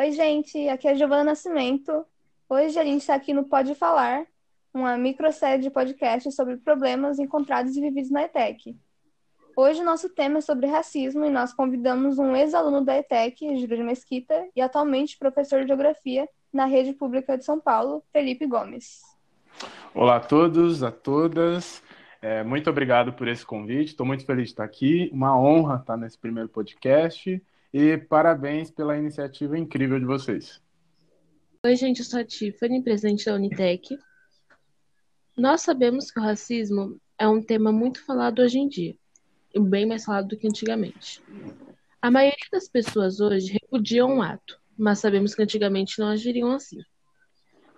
Oi, gente, aqui é a Giovana Nascimento. Hoje a gente está aqui no Pode Falar, uma microsérie de podcast sobre problemas encontrados e vividos na ETEC. Hoje o nosso tema é sobre racismo e nós convidamos um ex-aluno da ETEC, Júlio Mesquita, e atualmente professor de Geografia na Rede Pública de São Paulo, Felipe Gomes. Olá a todos, a todas. É, muito obrigado por esse convite. Estou muito feliz de estar aqui. Uma honra estar nesse primeiro podcast. E parabéns pela iniciativa incrível de vocês. Oi, gente, eu sou a Tiffany, presidente da Unitec. Nós sabemos que o racismo é um tema muito falado hoje em dia, e bem mais falado do que antigamente. A maioria das pessoas hoje repudiam um ato, mas sabemos que antigamente não agiriam assim.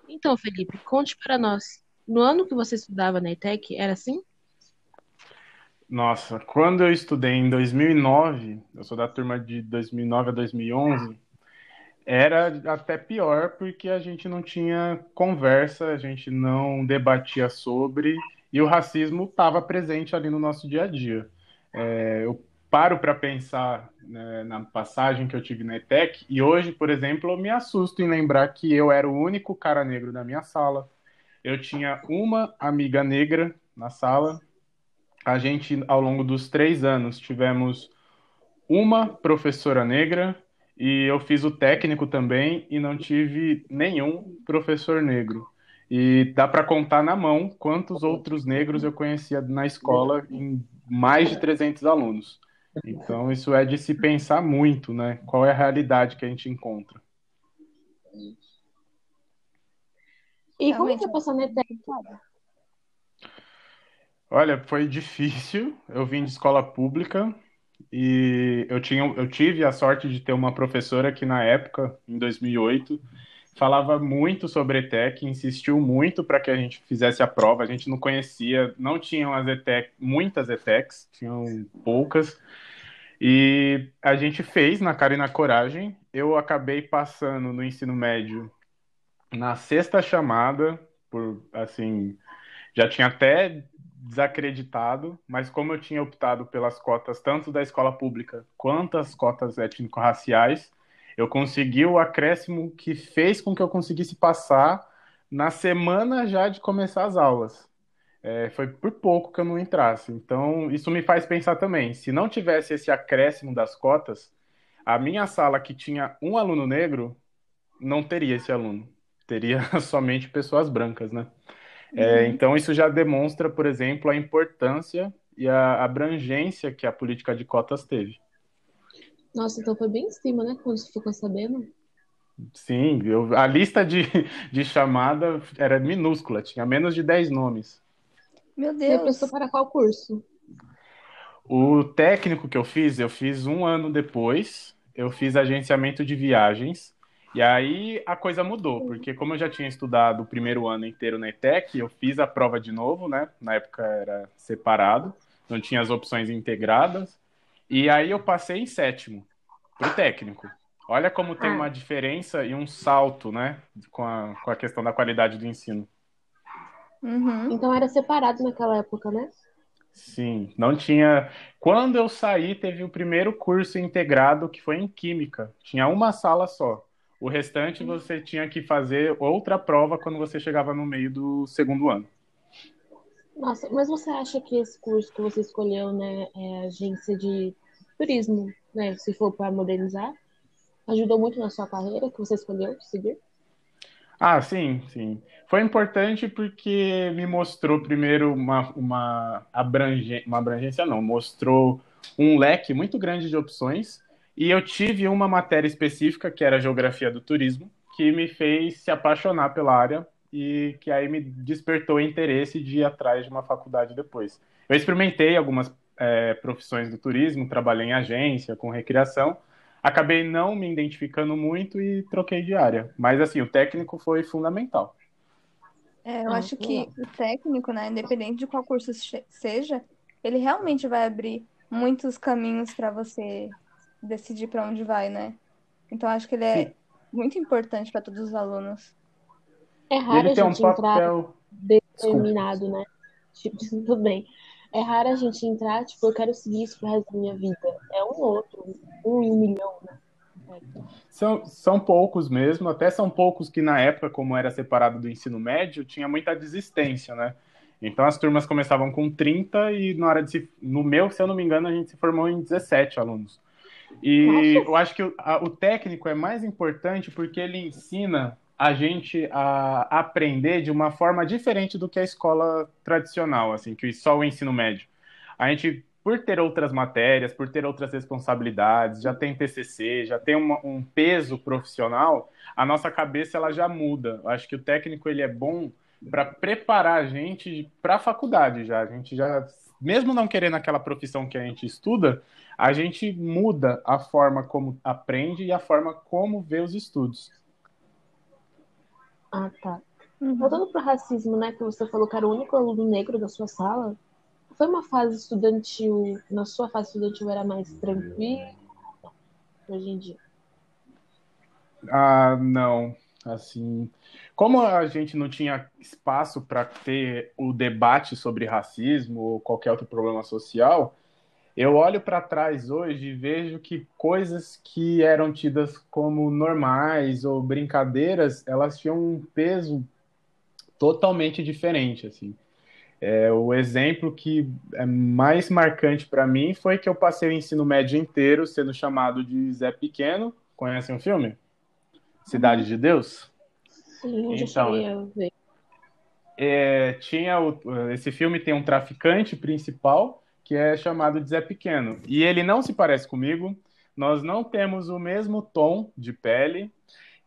Então, Felipe, conte para nós. No ano que você estudava na ETEC, era assim? Nossa, quando eu estudei em 2009, eu sou da turma de 2009 a 2011, era até pior porque a gente não tinha conversa, a gente não debatia sobre e o racismo estava presente ali no nosso dia a dia. É, eu paro para pensar né, na passagem que eu tive na ETEC e hoje, por exemplo, eu me assusto em lembrar que eu era o único cara negro da minha sala. Eu tinha uma amiga negra na sala. A gente, ao longo dos três anos, tivemos uma professora negra e eu fiz o técnico também e não tive nenhum professor negro. E dá para contar na mão quantos outros negros eu conhecia na escola em mais de 300 alunos. Então, isso é de se pensar muito, né? Qual é a realidade que a gente encontra. E como é que é passar na ETEC, Olha, foi difícil. Eu vim de escola pública e eu, tinha, eu tive a sorte de ter uma professora que, na época, em 2008, falava muito sobre ETEC, insistiu muito para que a gente fizesse a prova. A gente não conhecia, não tinham as ETEC, muitas ETECs, tinham poucas. E a gente fez na cara e na coragem. Eu acabei passando no ensino médio na sexta chamada, por assim, já tinha até desacreditado, mas como eu tinha optado pelas cotas tanto da escola pública quanto as cotas étnico-raciais, eu consegui o acréscimo que fez com que eu conseguisse passar na semana já de começar as aulas. É, foi por pouco que eu não entrasse. Então, isso me faz pensar também: se não tivesse esse acréscimo das cotas, a minha sala que tinha um aluno negro não teria esse aluno, teria somente pessoas brancas, né? É, uhum. então, isso já demonstra, por exemplo, a importância e a abrangência que a política de cotas teve. Nossa, então foi bem em cima, né? Quando você ficou sabendo. Sim, eu, a lista de, de chamada era minúscula, tinha menos de 10 nomes. Meu Deus. Você prestou para qual curso? O técnico que eu fiz, eu fiz um ano depois. Eu fiz agenciamento de viagens. E aí a coisa mudou, porque como eu já tinha estudado o primeiro ano inteiro na ETEC, eu fiz a prova de novo, né? Na época era separado, não tinha as opções integradas. E aí eu passei em sétimo pro técnico. Olha como tem ah. uma diferença e um salto, né? Com a, com a questão da qualidade do ensino. Uhum. Então era separado naquela época, né? Sim, não tinha. Quando eu saí, teve o primeiro curso integrado que foi em Química. Tinha uma sala só. O restante você tinha que fazer outra prova quando você chegava no meio do segundo ano. Nossa, mas você acha que esse curso que você escolheu, né, é agência de turismo, né? Se for para modernizar, ajudou muito na sua carreira que você escolheu seguir? Ah, sim, sim. Foi importante porque me mostrou primeiro uma, uma, abrangência, uma abrangência, não, mostrou um leque muito grande de opções. E eu tive uma matéria específica, que era Geografia do Turismo, que me fez se apaixonar pela área e que aí me despertou interesse de ir atrás de uma faculdade depois. Eu experimentei algumas é, profissões do turismo, trabalhei em agência, com recreação. Acabei não me identificando muito e troquei de área. Mas, assim, o técnico foi fundamental. É, eu acho que o técnico, né, independente de qual curso seja, ele realmente vai abrir muitos caminhos para você decidir para onde vai, né? Então, acho que ele é Sim. muito importante para todos os alunos. É raro a gente um papel... entrar determinado, né? Tipo, tudo bem. É raro a gente entrar, tipo, eu quero seguir isso pro resto da minha vida. É um outro, um em um milhão, né? São, são poucos mesmo, até são poucos que na época, como era separado do ensino médio, tinha muita desistência, né? Então as turmas começavam com 30 e na hora de se, no meu, se eu não me engano, a gente se formou em 17 alunos. E Nossa. eu acho que o, a, o técnico é mais importante porque ele ensina a gente a aprender de uma forma diferente do que a escola tradicional, assim, que só o ensino médio. A gente, por ter outras matérias, por ter outras responsabilidades, já tem TCC, já tem uma, um peso profissional, a nossa cabeça ela já muda. Eu acho que o técnico ele é bom para preparar a gente para a faculdade já. A gente já, mesmo não querendo aquela profissão que a gente estuda, a gente muda a forma como aprende e a forma como vê os estudos. Ah, tá. Uhum. Voltando para o racismo, né, que você falou que era o único aluno negro da sua sala, foi uma fase estudantil, na sua fase estudantil era mais tranquila hoje em dia? Ah, não. Assim, como a gente não tinha espaço para ter o debate sobre racismo ou qualquer outro problema social, eu olho para trás hoje e vejo que coisas que eram tidas como normais ou brincadeiras, elas tinham um peso totalmente diferente, assim. É, o exemplo que é mais marcante para mim foi que eu passei o ensino médio inteiro sendo chamado de Zé Pequeno. Conhecem o filme? Cidade de Deus? Sim, então, já ver. É, tinha o, esse filme tem um traficante principal que é chamado de Zé Pequeno e ele não se parece comigo. Nós não temos o mesmo tom de pele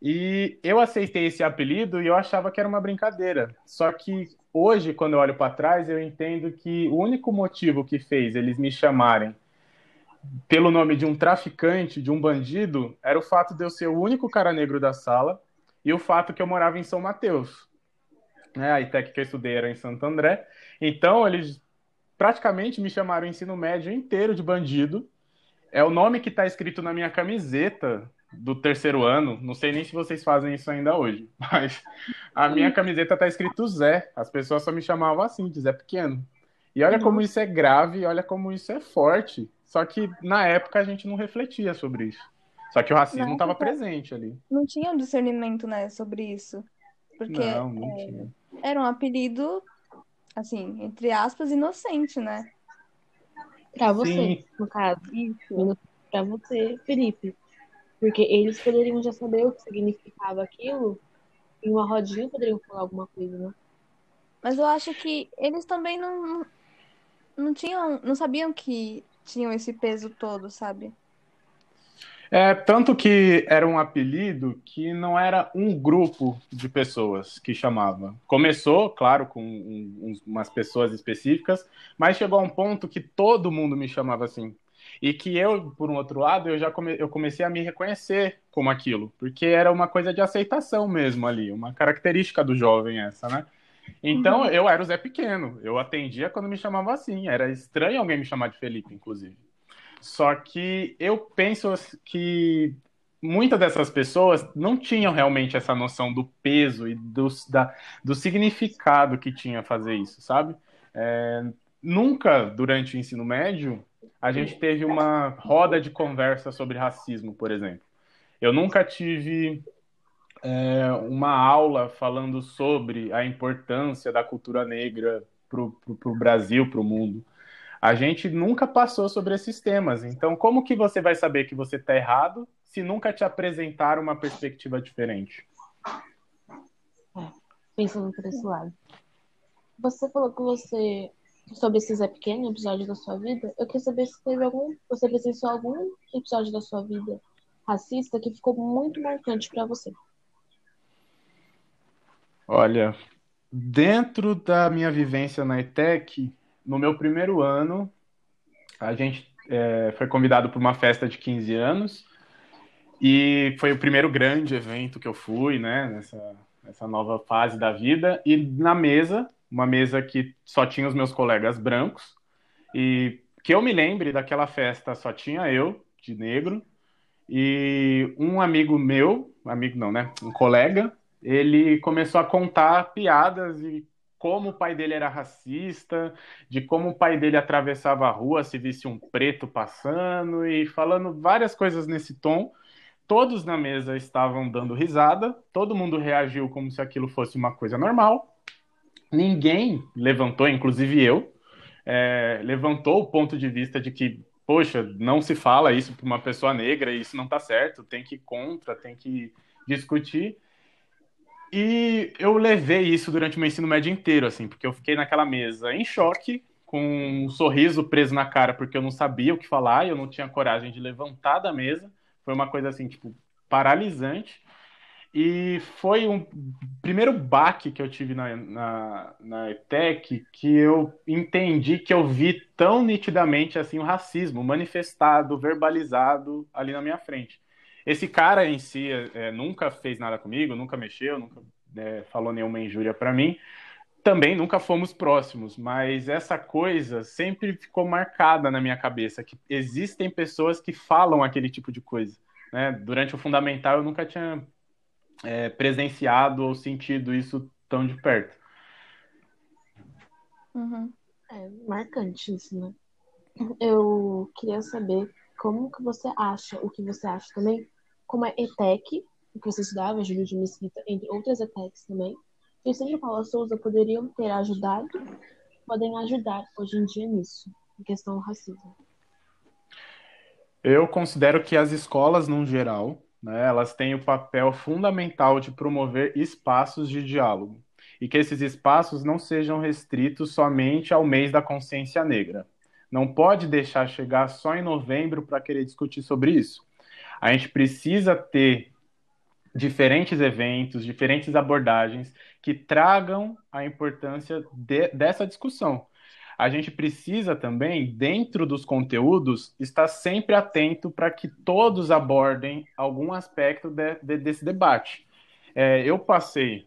e eu aceitei esse apelido e eu achava que era uma brincadeira. Só que hoje, quando eu olho para trás, eu entendo que o único motivo que fez eles me chamarem pelo nome de um traficante, de um bandido, era o fato de eu ser o único cara negro da sala e o fato que eu morava em São Mateus. Né? A ITEC que eu estudei era em Santo André. Então, eles praticamente me chamaram o ensino médio inteiro de bandido. É o nome que está escrito na minha camiseta do terceiro ano. Não sei nem se vocês fazem isso ainda hoje, mas a minha camiseta está escrito Zé. As pessoas só me chamavam assim, de Zé Pequeno. E olha como isso é grave, olha como isso é forte. Só que na época a gente não refletia sobre isso. Só que o racismo estava presente ali. Não tinha um discernimento, né, sobre isso. Porque não, não é, tinha. era um apelido, assim, entre aspas, inocente, né? Pra você, Sim. no caso. Isso. Pra você, Felipe. Porque eles poderiam já saber o que significava aquilo. Em uma rodinha poderiam falar alguma coisa, né? Mas eu acho que eles também não, não tinham, não sabiam que tinham esse peso todo, sabe? É, tanto que era um apelido que não era um grupo de pessoas que chamava. Começou, claro, com um, umas pessoas específicas, mas chegou a um ponto que todo mundo me chamava assim. E que eu, por um outro lado, eu já come, eu comecei a me reconhecer como aquilo, porque era uma coisa de aceitação mesmo ali, uma característica do jovem essa, né? Então, uhum. eu era o Zé Pequeno, eu atendia quando me chamavam assim, era estranho alguém me chamar de Felipe, inclusive. Só que eu penso que muitas dessas pessoas não tinham realmente essa noção do peso e do, da, do significado que tinha fazer isso, sabe? É, nunca, durante o ensino médio, a gente teve uma roda de conversa sobre racismo, por exemplo. Eu nunca tive é, uma aula falando sobre a importância da cultura negra para o Brasil, para o mundo a gente nunca passou sobre esses temas. Então, como que você vai saber que você está errado se nunca te apresentar uma perspectiva diferente? É, pensando por esse lado. Você falou que você sobre esse Zé Pequeno, episódio da sua vida. Eu queria saber se teve algum, você presenciou algum episódio da sua vida racista que ficou muito marcante para você. Olha, dentro da minha vivência na ETEC, no meu primeiro ano, a gente é, foi convidado para uma festa de 15 anos e foi o primeiro grande evento que eu fui, né, nessa, nessa nova fase da vida. E na mesa, uma mesa que só tinha os meus colegas brancos e que eu me lembre daquela festa só tinha eu, de negro, e um amigo meu, amigo não, né, um colega, ele começou a contar piadas e como o pai dele era racista, de como o pai dele atravessava a rua se visse um preto passando e falando várias coisas nesse tom todos na mesa estavam dando risada, todo mundo reagiu como se aquilo fosse uma coisa normal. Ninguém levantou, inclusive eu, é, levantou o ponto de vista de que, poxa, não se fala isso para uma pessoa negra, isso não está certo, tem que ir contra, tem que discutir. E eu levei isso durante o meu ensino médio inteiro, assim, porque eu fiquei naquela mesa em choque, com um sorriso preso na cara, porque eu não sabia o que falar, e eu não tinha coragem de levantar da mesa. Foi uma coisa assim, tipo, paralisante. E foi um primeiro baque que eu tive na, na, na ETEC que eu entendi que eu vi tão nitidamente assim o racismo manifestado, verbalizado ali na minha frente. Esse cara em si é, nunca fez nada comigo, nunca mexeu, nunca é, falou nenhuma injúria para mim. Também nunca fomos próximos, mas essa coisa sempre ficou marcada na minha cabeça que existem pessoas que falam aquele tipo de coisa. Né? Durante o fundamental eu nunca tinha é, presenciado ou sentido isso tão de perto. Uhum. É marcante isso, né? Eu queria saber como que você acha, o que você acha também, como é ETEC, o que você estudava, Júlio de Mesquita, entre outras ETECs também, e o Centro Paula Souza poderiam ter ajudado, podem ajudar hoje em dia nisso, em questão do racismo. Eu considero que as escolas, no geral, né, elas têm o papel fundamental de promover espaços de diálogo e que esses espaços não sejam restritos somente ao mês da consciência negra. Não pode deixar chegar só em novembro para querer discutir sobre isso. A gente precisa ter diferentes eventos, diferentes abordagens que tragam a importância de, dessa discussão a gente precisa também, dentro dos conteúdos, estar sempre atento para que todos abordem algum aspecto de, de, desse debate. É, eu passei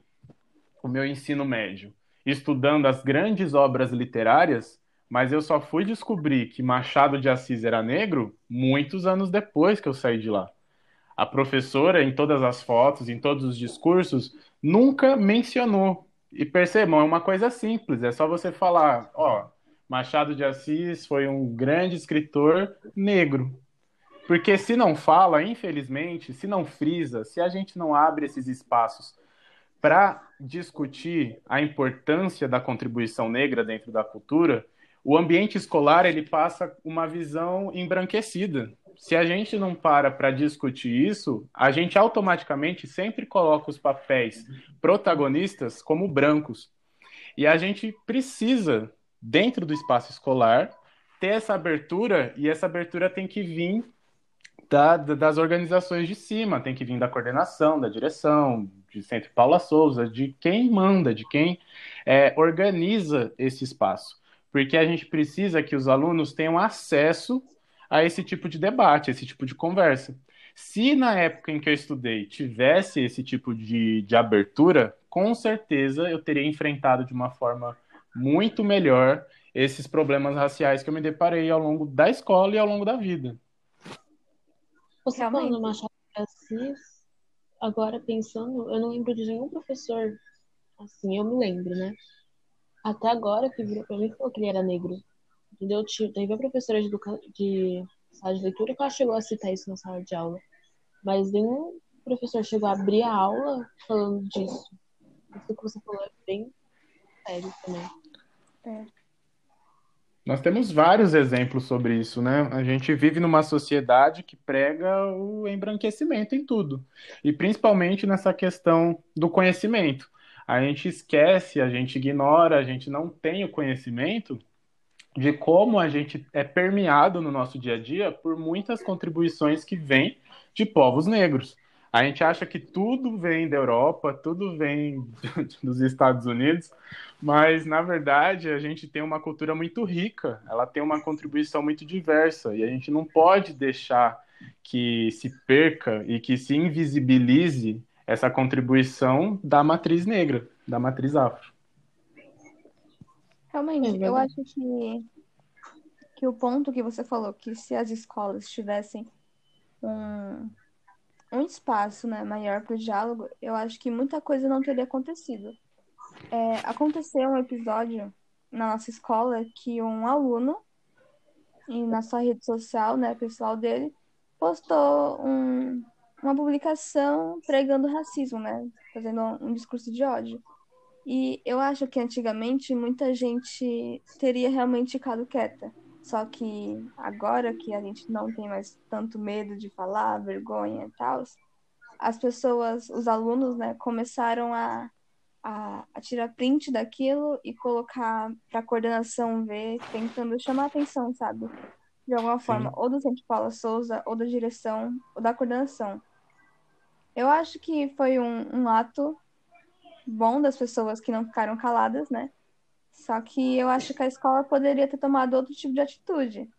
o meu ensino médio estudando as grandes obras literárias, mas eu só fui descobrir que Machado de Assis era negro muitos anos depois que eu saí de lá. A professora, em todas as fotos, em todos os discursos, nunca mencionou. E percebam, é uma coisa simples, é só você falar, ó, Machado de Assis foi um grande escritor negro. Porque se não fala, infelizmente, se não frisa, se a gente não abre esses espaços para discutir a importância da contribuição negra dentro da cultura, o ambiente escolar ele passa uma visão embranquecida. Se a gente não para para discutir isso, a gente automaticamente sempre coloca os papéis protagonistas como brancos. E a gente precisa dentro do espaço escolar, ter essa abertura, e essa abertura tem que vir da, das organizações de cima, tem que vir da coordenação, da direção, de Centro Paula Souza, de quem manda, de quem é, organiza esse espaço. Porque a gente precisa que os alunos tenham acesso a esse tipo de debate, esse tipo de conversa. Se na época em que eu estudei tivesse esse tipo de, de abertura, com certeza eu teria enfrentado de uma forma muito melhor esses problemas raciais que eu me deparei ao longo da escola e ao longo da vida. Você falando no Machado de Assis, agora pensando, eu não lembro de nenhum professor assim, eu me lembro, né? Até agora que virou pra mim e falou que ele era negro. Entendeu? Teve a professora de, educa... de sala de leitura que ela chegou a citar isso na sala de aula. Mas nenhum professor chegou a abrir a aula falando disso. Isso que você falou é bem sério também. É. Nós temos vários exemplos sobre isso, né? A gente vive numa sociedade que prega o embranquecimento em tudo, e principalmente nessa questão do conhecimento. A gente esquece, a gente ignora, a gente não tem o conhecimento de como a gente é permeado no nosso dia a dia por muitas contribuições que vêm de povos negros. A gente acha que tudo vem da Europa, tudo vem dos Estados Unidos, mas na verdade a gente tem uma cultura muito rica, ela tem uma contribuição muito diversa e a gente não pode deixar que se perca e que se invisibilize essa contribuição da matriz negra, da matriz afro. Realmente, eu acho que, que o ponto que você falou, que se as escolas tivessem um, um espaço né, maior para o diálogo, eu acho que muita coisa não teria acontecido. É, aconteceu um episódio na nossa escola que um aluno, e na sua rede social, né, pessoal dele, postou um, uma publicação pregando racismo, né? Fazendo um discurso de ódio. E eu acho que antigamente muita gente teria realmente ficado quieta. Só que agora que a gente não tem mais tanto medo de falar, vergonha e tal, as pessoas, os alunos, né, começaram a, a, a tirar print daquilo e colocar para a coordenação ver, tentando chamar atenção, sabe? De alguma forma, Sim. ou do Centro Paula Souza, ou da direção, ou da coordenação. Eu acho que foi um, um ato bom das pessoas que não ficaram caladas, né? Só que eu acho que a escola poderia ter tomado outro tipo de atitude.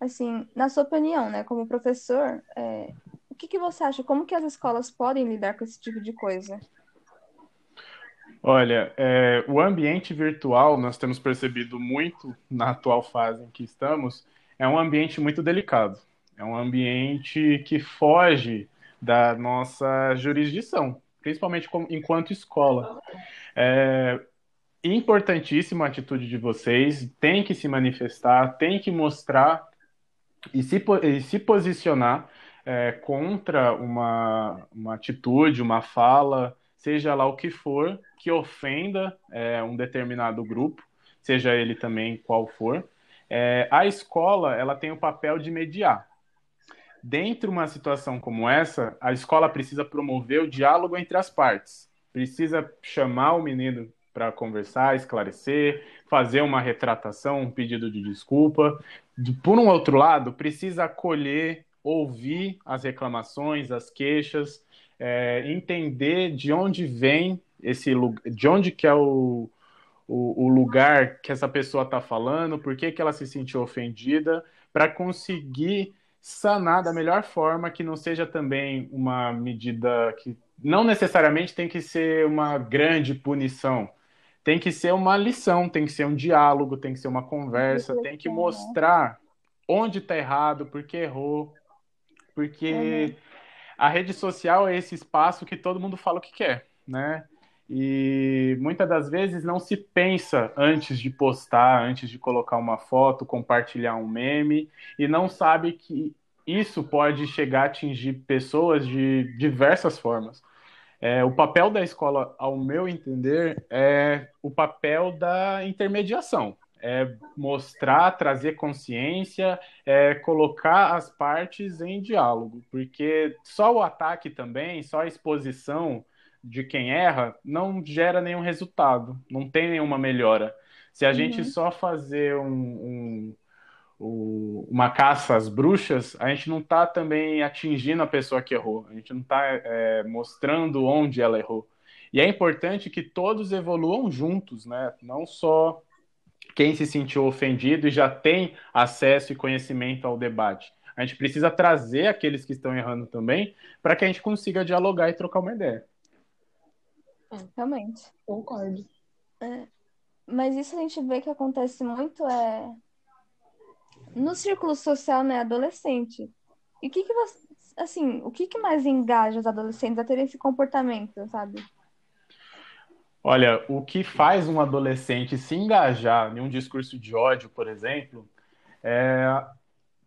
Assim, na sua opinião, né, como professor, é, o que, que você acha? Como que as escolas podem lidar com esse tipo de coisa? Olha, é, o ambiente virtual, nós temos percebido muito na atual fase em que estamos, é um ambiente muito delicado. É um ambiente que foge da nossa jurisdição, principalmente enquanto escola. É, importantíssima a atitude de vocês, tem que se manifestar, tem que mostrar e se, e se posicionar é, contra uma, uma atitude, uma fala, seja lá o que for, que ofenda é, um determinado grupo, seja ele também qual for. É, a escola ela tem o papel de mediar. Dentro de uma situação como essa, a escola precisa promover o diálogo entre as partes. Precisa chamar o menino para conversar, esclarecer, fazer uma retratação, um pedido de desculpa. Por um outro lado, precisa acolher, ouvir as reclamações, as queixas, é, entender de onde vem esse de onde que é o, o, o lugar que essa pessoa está falando, por que, que ela se sentiu ofendida, para conseguir sanar da melhor forma, que não seja também uma medida que não necessariamente tem que ser uma grande punição, tem que ser uma lição, tem que ser um diálogo, tem que ser uma conversa, tem que mostrar onde está errado, por que errou, porque uhum. a rede social é esse espaço que todo mundo fala o que quer, né? E muitas das vezes não se pensa antes de postar, antes de colocar uma foto, compartilhar um meme, e não sabe que isso pode chegar a atingir pessoas de diversas formas. É, o papel da escola, ao meu entender, é o papel da intermediação. É mostrar, trazer consciência, é colocar as partes em diálogo, porque só o ataque também, só a exposição de quem erra não gera nenhum resultado, não tem nenhuma melhora. Se a uhum. gente só fazer um, um o, uma caça às bruxas, a gente não está também atingindo a pessoa que errou, a gente não está é, mostrando onde ela errou. E é importante que todos evoluam juntos, né? Não só quem se sentiu ofendido e já tem acesso e conhecimento ao debate. A gente precisa trazer aqueles que estão errando também para que a gente consiga dialogar e trocar uma ideia. É, realmente, concordo. É, mas isso a gente vê que acontece muito é no círculo social, né, adolescente. E o que que você, assim, o que que mais engaja os adolescentes a terem esse comportamento, sabe? Olha, o que faz um adolescente se engajar em um discurso de ódio, por exemplo, é,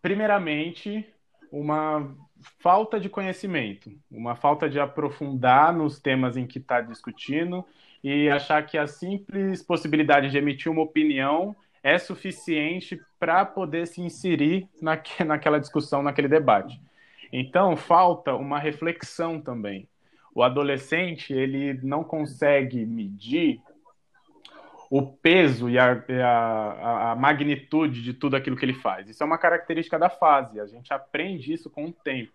primeiramente, uma falta de conhecimento, uma falta de aprofundar nos temas em que está discutindo e achar que a simples possibilidade de emitir uma opinião é suficiente para poder se inserir naque, naquela discussão, naquele debate. Então, falta uma reflexão também. O adolescente, ele não consegue medir o peso e a, a, a, magnitude de tudo aquilo que ele faz. Isso é uma característica da fase, a gente aprende isso com o tempo.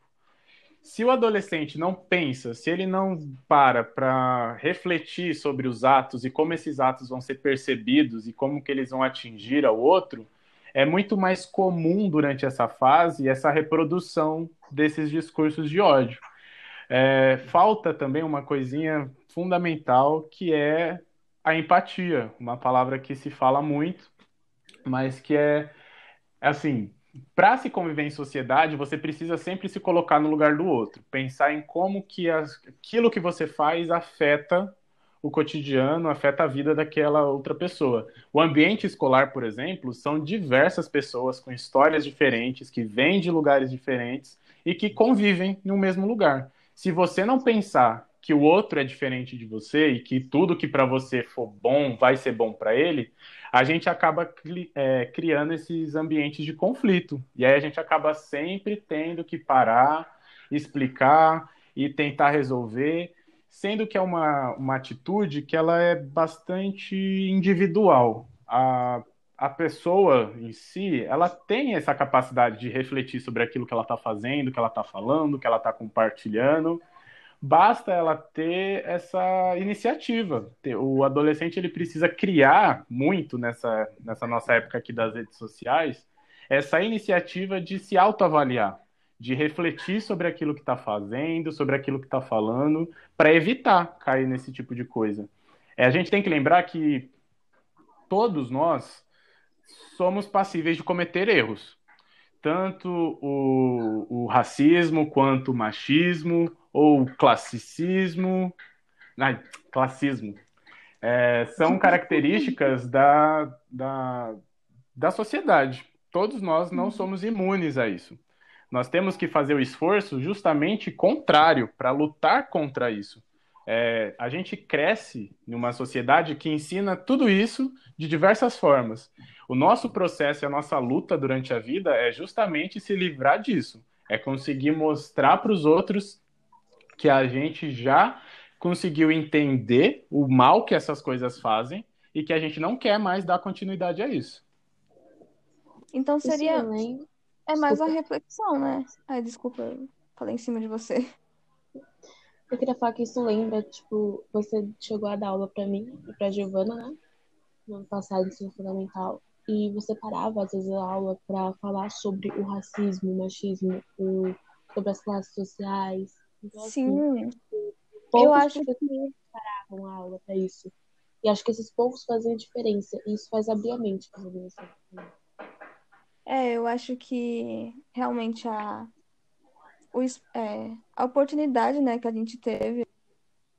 Se o adolescente não pensa, se ele não para para refletir sobre os atos e como esses atos vão ser percebidos e como que eles vão atingir ao outro, é muito mais comum durante essa fase essa reprodução desses discursos de ódio. É, falta também uma coisinha fundamental que é a empatia, uma palavra que se fala muito, mas que é assim, para se conviver em sociedade, você precisa sempre se colocar no lugar do outro, pensar em como que as, aquilo que você faz afeta o cotidiano, afeta a vida daquela outra pessoa. O ambiente escolar, por exemplo, são diversas pessoas com histórias diferentes, que vêm de lugares diferentes e que convivem no mesmo lugar. Se você não pensar que o outro é diferente de você e que tudo que para você for bom vai ser bom para ele, a gente acaba é, criando esses ambientes de conflito. E aí a gente acaba sempre tendo que parar, explicar e tentar resolver, sendo que é uma, uma atitude que ela é bastante individual. A, a pessoa em si, ela tem essa capacidade de refletir sobre aquilo que ela está fazendo, que ela está falando, que ela está compartilhando, basta ela ter essa iniciativa. O adolescente ele precisa criar muito nessa, nessa nossa época aqui das redes sociais essa iniciativa de se autoavaliar, de refletir sobre aquilo que está fazendo, sobre aquilo que está falando, para evitar cair nesse tipo de coisa. É, a gente tem que lembrar que todos nós somos passíveis de cometer erros. Tanto o, o racismo quanto o machismo, ou classicismo. Ai, classismo. É, são características da, da, da sociedade. Todos nós não somos imunes a isso. Nós temos que fazer o esforço justamente contrário, para lutar contra isso. É, a gente cresce numa sociedade que ensina tudo isso de diversas formas. O nosso processo e a nossa luta durante a vida é justamente se livrar disso. É conseguir mostrar para os outros que a gente já conseguiu entender o mal que essas coisas fazem e que a gente não quer mais dar continuidade a isso. Então seria. É mais uma reflexão, né? Ai, desculpa, eu falei em cima de você. Eu queria falar que isso lembra, tipo, você chegou a dar aula para mim e pra Giovana, né? No ano passado, ensino fundamental. E você parava, às vezes, a aula para falar sobre o racismo, o machismo, o... sobre as classes sociais, então, Sim. Assim, eu acho que paravam a aula para isso. E acho que esses povos fazem diferença. E isso faz abrir a mente para É, eu acho que realmente a, o, é, a oportunidade né, que a gente teve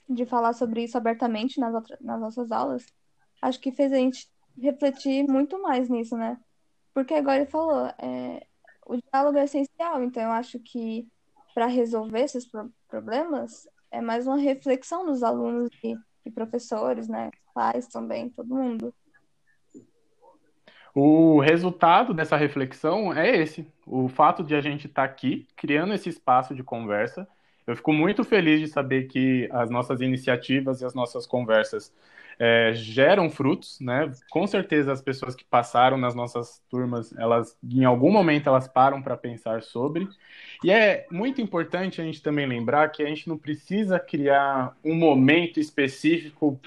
de falar sobre isso abertamente nas, nas nossas aulas, acho que fez a gente refletir muito mais nisso, né? Porque agora ele falou, é, o diálogo é essencial, então eu acho que para resolver esses pro problemas é mais uma reflexão dos alunos e, e professores, né? Pais também, todo mundo. O resultado dessa reflexão é esse: o fato de a gente estar tá aqui criando esse espaço de conversa. Eu fico muito feliz de saber que as nossas iniciativas e as nossas conversas é, geram frutos, né? Com certeza as pessoas que passaram nas nossas turmas, elas em algum momento elas param para pensar sobre. E é muito importante a gente também lembrar que a gente não precisa criar um momento específico,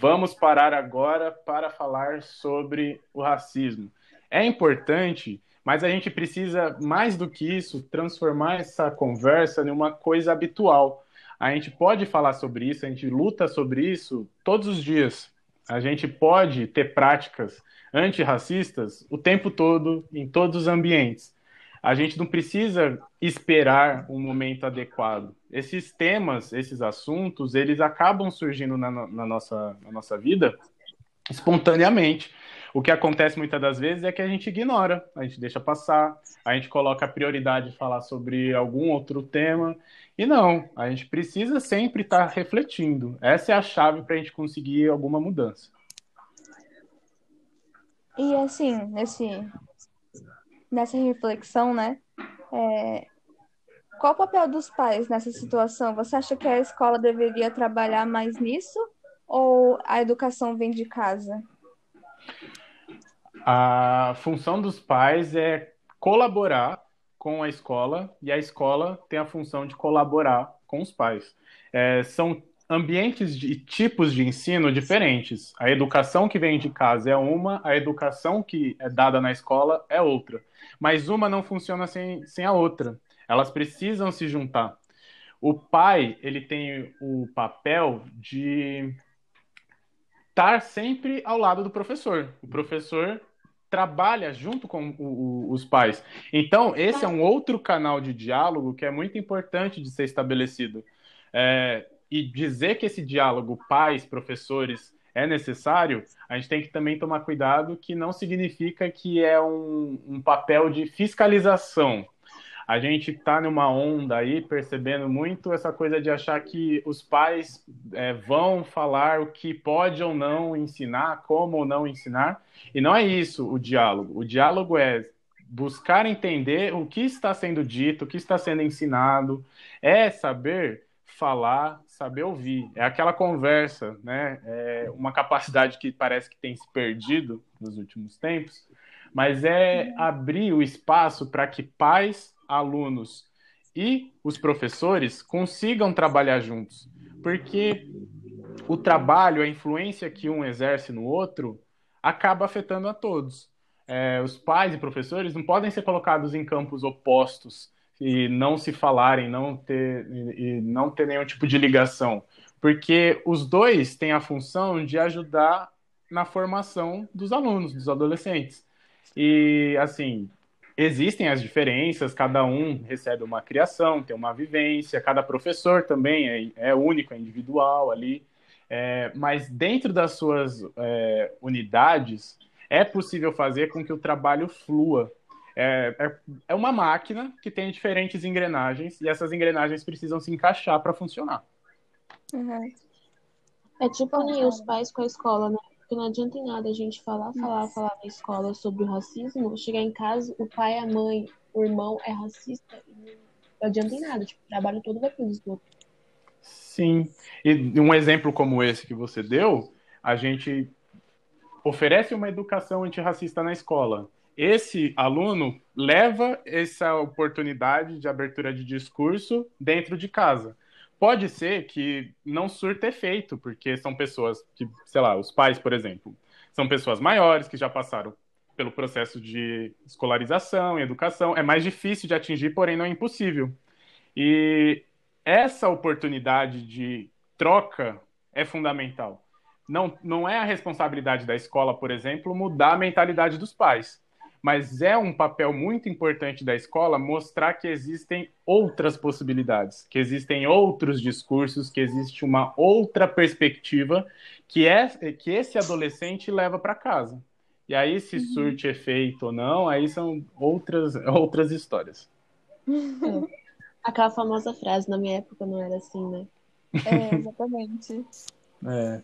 vamos parar agora para falar sobre o racismo. É importante, mas a gente precisa mais do que isso transformar essa conversa em uma coisa habitual a gente pode falar sobre isso, a gente luta sobre isso todos os dias. A gente pode ter práticas antirracistas o tempo todo, em todos os ambientes. A gente não precisa esperar um momento adequado. Esses temas, esses assuntos, eles acabam surgindo na, na nossa, na nossa vida espontaneamente. O que acontece muitas das vezes é que a gente ignora, a gente deixa passar, a gente coloca a prioridade de falar sobre algum outro tema. E não, a gente precisa sempre estar refletindo. Essa é a chave para a gente conseguir alguma mudança. E assim, nesse, nessa reflexão, né? É, qual o papel dos pais nessa situação? Você acha que a escola deveria trabalhar mais nisso? Ou a educação vem de casa? A função dos pais é colaborar com a escola e a escola tem a função de colaborar com os pais. É, são ambientes e tipos de ensino diferentes. A educação que vem de casa é uma, a educação que é dada na escola é outra. Mas uma não funciona sem, sem a outra. Elas precisam se juntar. O pai, ele tem o papel de estar sempre ao lado do professor. O professor trabalha junto com o, o, os pais. Então, esse é um outro canal de diálogo que é muito importante de ser estabelecido. É, e dizer que esse diálogo pais, professores, é necessário, a gente tem que também tomar cuidado que não significa que é um, um papel de fiscalização. A gente está numa onda aí percebendo muito essa coisa de achar que os pais é, vão falar o que pode ou não ensinar, como ou não ensinar, e não é isso o diálogo. O diálogo é buscar entender o que está sendo dito, o que está sendo ensinado, é saber falar, saber ouvir. É aquela conversa, né? É uma capacidade que parece que tem se perdido nos últimos tempos, mas é abrir o espaço para que pais alunos e os professores consigam trabalhar juntos. Porque o trabalho, a influência que um exerce no outro, acaba afetando a todos. É, os pais e professores não podem ser colocados em campos opostos e não se falarem, não ter, e não ter nenhum tipo de ligação. Porque os dois têm a função de ajudar na formação dos alunos, dos adolescentes. E, assim, existem as diferenças, cada um recebe uma criação, tem uma vivência, cada professor também é, é único, é individual ali, é, mas dentro das suas é, unidades é possível fazer com que o trabalho flua. É, é, é uma máquina que tem diferentes engrenagens e essas engrenagens precisam se encaixar para funcionar. Uhum. É tipo unir os pais com a escola, né? Porque não adianta em nada a gente falar, falar, falar na escola sobre o racismo, chegar em casa, o pai, a mãe, o irmão é racista, não adianta em nada, tipo, o trabalho todo vai pro esgoto. Sim. E um exemplo como esse que você deu, a gente oferece uma educação antirracista na escola. Esse aluno leva essa oportunidade de abertura de discurso dentro de casa pode ser que não surta efeito, porque são pessoas que, sei lá, os pais, por exemplo, são pessoas maiores que já passaram pelo processo de escolarização e educação. É mais difícil de atingir, porém não é impossível. E essa oportunidade de troca é fundamental. Não, não é a responsabilidade da escola, por exemplo, mudar a mentalidade dos pais mas é um papel muito importante da escola mostrar que existem outras possibilidades, que existem outros discursos, que existe uma outra perspectiva que é que esse adolescente leva para casa. E aí se uhum. surte efeito ou não, aí são outras outras histórias. É. Aquela famosa frase na minha época não era assim, né? É, exatamente. é.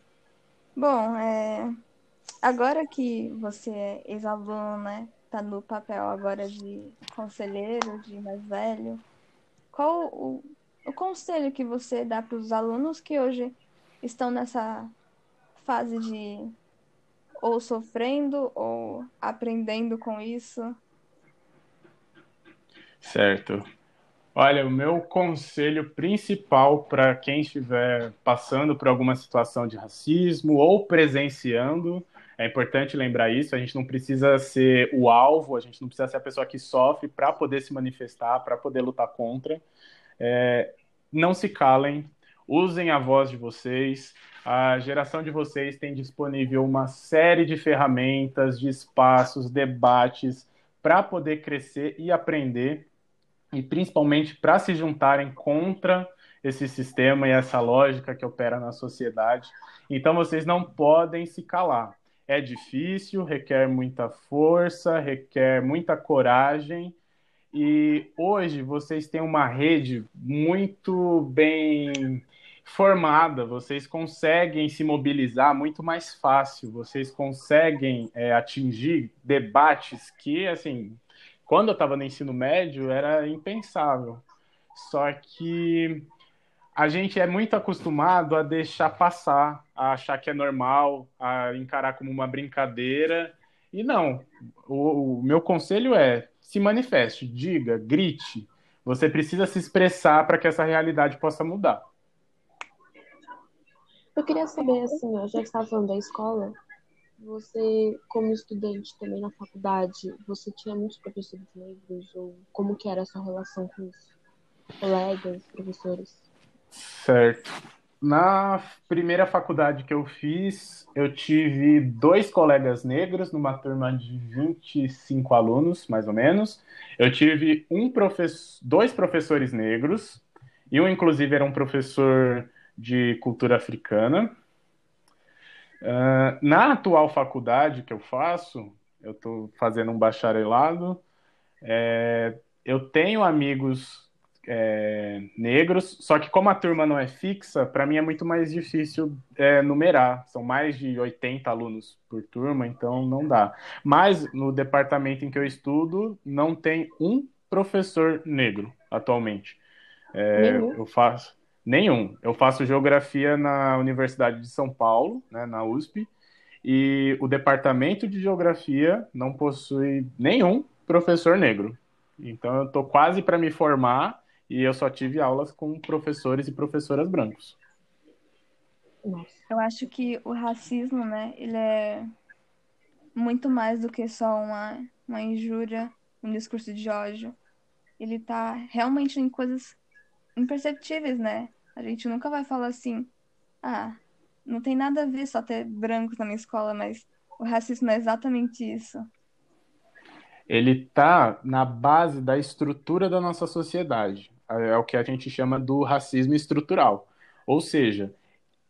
Bom, é... agora que você é ex-aluno, né? Tá no papel agora de conselheiro, de mais velho, qual o, o conselho que você dá para os alunos que hoje estão nessa fase de ou sofrendo ou aprendendo com isso? Certo. Olha, o meu conselho principal para quem estiver passando por alguma situação de racismo ou presenciando é importante lembrar isso. A gente não precisa ser o alvo, a gente não precisa ser a pessoa que sofre para poder se manifestar, para poder lutar contra. É, não se calem, usem a voz de vocês. A geração de vocês tem disponível uma série de ferramentas, de espaços, debates para poder crescer e aprender, e principalmente para se juntarem contra esse sistema e essa lógica que opera na sociedade. Então vocês não podem se calar é difícil, requer muita força, requer muita coragem. E hoje vocês têm uma rede muito bem formada, vocês conseguem se mobilizar muito mais fácil, vocês conseguem é, atingir debates que, assim, quando eu estava no ensino médio era impensável. Só que a gente é muito acostumado a deixar passar, a achar que é normal, a encarar como uma brincadeira. E não, o, o meu conselho é se manifeste, diga, grite. Você precisa se expressar para que essa realidade possa mudar. Eu queria saber, assim, já que estava falando da escola, você, como estudante também na faculdade, você tinha muitos professores negros? Ou como que era a sua relação com os colegas, professores? Certo. Na primeira faculdade que eu fiz, eu tive dois colegas negros numa turma de 25 alunos, mais ou menos. Eu tive um professor, dois professores negros, e um, inclusive, era um professor de cultura africana. Uh, na atual faculdade que eu faço, eu estou fazendo um bacharelado, é, eu tenho amigos é, negros, só que como a turma não é fixa, para mim é muito mais difícil é, numerar. São mais de 80 alunos por turma, então não dá. Mas no departamento em que eu estudo, não tem um professor negro atualmente. É, eu faço nenhum. Eu faço geografia na Universidade de São Paulo, né, na USP, e o departamento de geografia não possui nenhum professor negro. Então eu estou quase para me formar e eu só tive aulas com professores e professoras brancos. Eu acho que o racismo, né, ele é muito mais do que só uma, uma injúria, um discurso de ódio. Ele está realmente em coisas imperceptíveis, né? A gente nunca vai falar assim, ah, não tem nada a ver só ter brancos na minha escola, mas o racismo é exatamente isso. Ele está na base da estrutura da nossa sociedade. É o que a gente chama do racismo estrutural. Ou seja,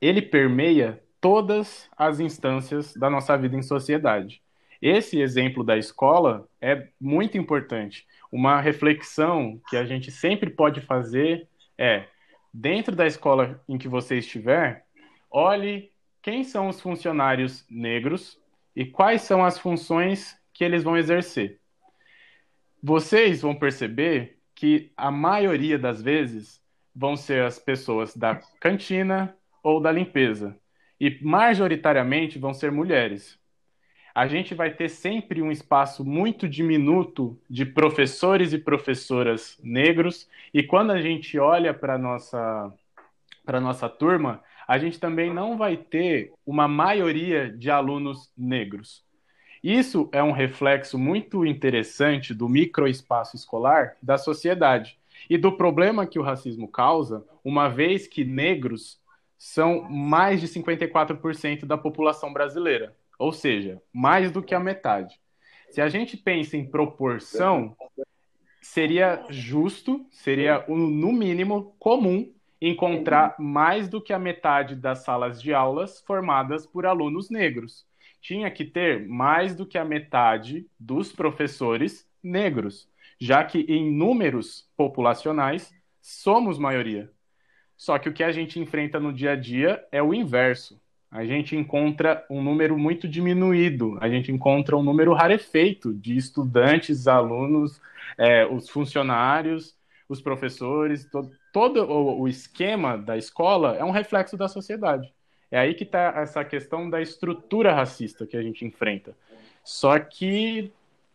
ele permeia todas as instâncias da nossa vida em sociedade. Esse exemplo da escola é muito importante. Uma reflexão que a gente sempre pode fazer é: dentro da escola em que você estiver, olhe quem são os funcionários negros e quais são as funções que eles vão exercer. Vocês vão perceber que a maioria das vezes vão ser as pessoas da cantina ou da limpeza. E majoritariamente vão ser mulheres. A gente vai ter sempre um espaço muito diminuto de professores e professoras negros, e quando a gente olha para nossa para nossa turma, a gente também não vai ter uma maioria de alunos negros. Isso é um reflexo muito interessante do microespaço escolar da sociedade e do problema que o racismo causa, uma vez que negros são mais de 54% da população brasileira, ou seja, mais do que a metade. Se a gente pensa em proporção, seria justo, seria no mínimo comum encontrar mais do que a metade das salas de aulas formadas por alunos negros tinha que ter mais do que a metade dos professores negros, já que em números populacionais somos maioria. Só que o que a gente enfrenta no dia a dia é o inverso. A gente encontra um número muito diminuído, a gente encontra um número rarefeito de estudantes, alunos, é, os funcionários, os professores, to todo o, o esquema da escola é um reflexo da sociedade. É aí que está essa questão da estrutura racista que a gente enfrenta. Só que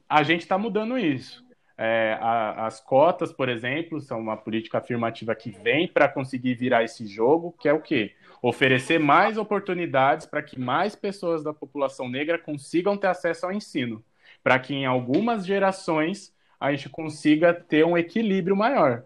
a gente está mudando isso. É, a, as cotas, por exemplo, são uma política afirmativa que vem para conseguir virar esse jogo, que é o quê? Oferecer mais oportunidades para que mais pessoas da população negra consigam ter acesso ao ensino, para que em algumas gerações a gente consiga ter um equilíbrio maior.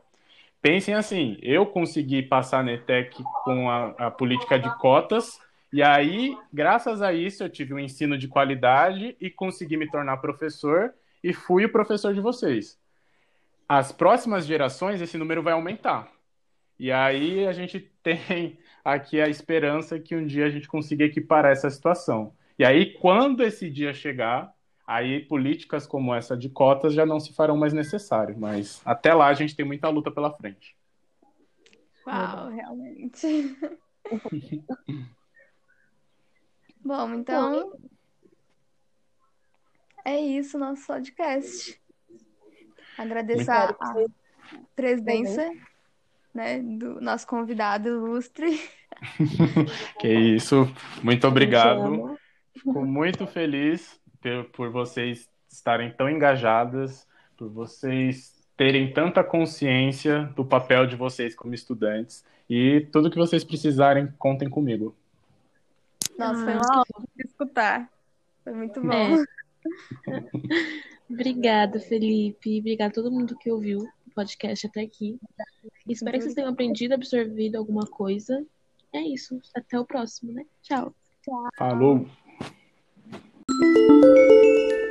Pensem assim, eu consegui passar na ETEC com a, a, política de cotas, e aí, graças a isso, eu tive um ensino de qualidade e consegui me tornar professor e fui o professor de vocês. As próximas gerações, esse número vai aumentar. E aí a gente tem aqui a esperança que um dia a gente consiga equiparar essa situação. E aí, quando esse dia chegar, aí políticas como essa de cotas já não se farão mais necessárias, mas até lá a gente tem muita luta pela frente. Uau, realmente. Bom, então é isso nosso podcast. Agradeço a, a presença né, do nosso convidado ilustre. que isso, muito obrigado. Fico muito feliz por vocês estarem tão engajadas, por vocês terem tanta consciência do papel de vocês como estudantes. E tudo que vocês precisarem, contem comigo. Nossa, foi uma honra escutar. Foi muito bom. É. Obrigada, Felipe. Obrigada a todo mundo que ouviu o podcast até aqui. Espero que vocês tenham aprendido, absorvido alguma coisa. É isso. Até o próximo, né? Tchau. Falou. You.